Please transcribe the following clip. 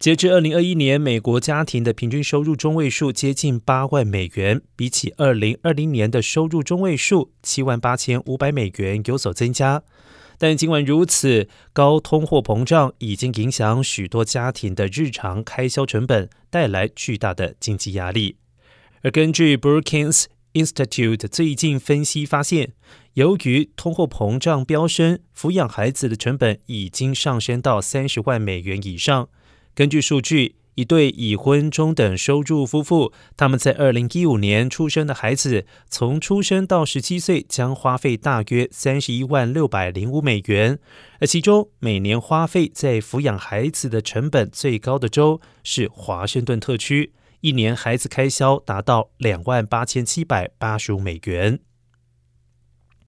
截至二零二一年，美国家庭的平均收入中位数接近八万美元，比起二零二零年的收入中位数七万八千五百美元有所增加。但尽管如此，高通货膨胀已经影响许多家庭的日常开销成本，带来巨大的经济压力。而根据 Brookings Institute 最近分析发现，由于通货膨胀飙升，抚养孩子的成本已经上升到三十万美元以上。根据数据，一对已婚中等收入夫妇，他们在二零一五年出生的孩子，从出生到十七岁将花费大约三十一万六百零五美元，而其中每年花费在抚养孩子的成本最高的州是华盛顿特区，一年孩子开销达到两万八千七百八十五美元。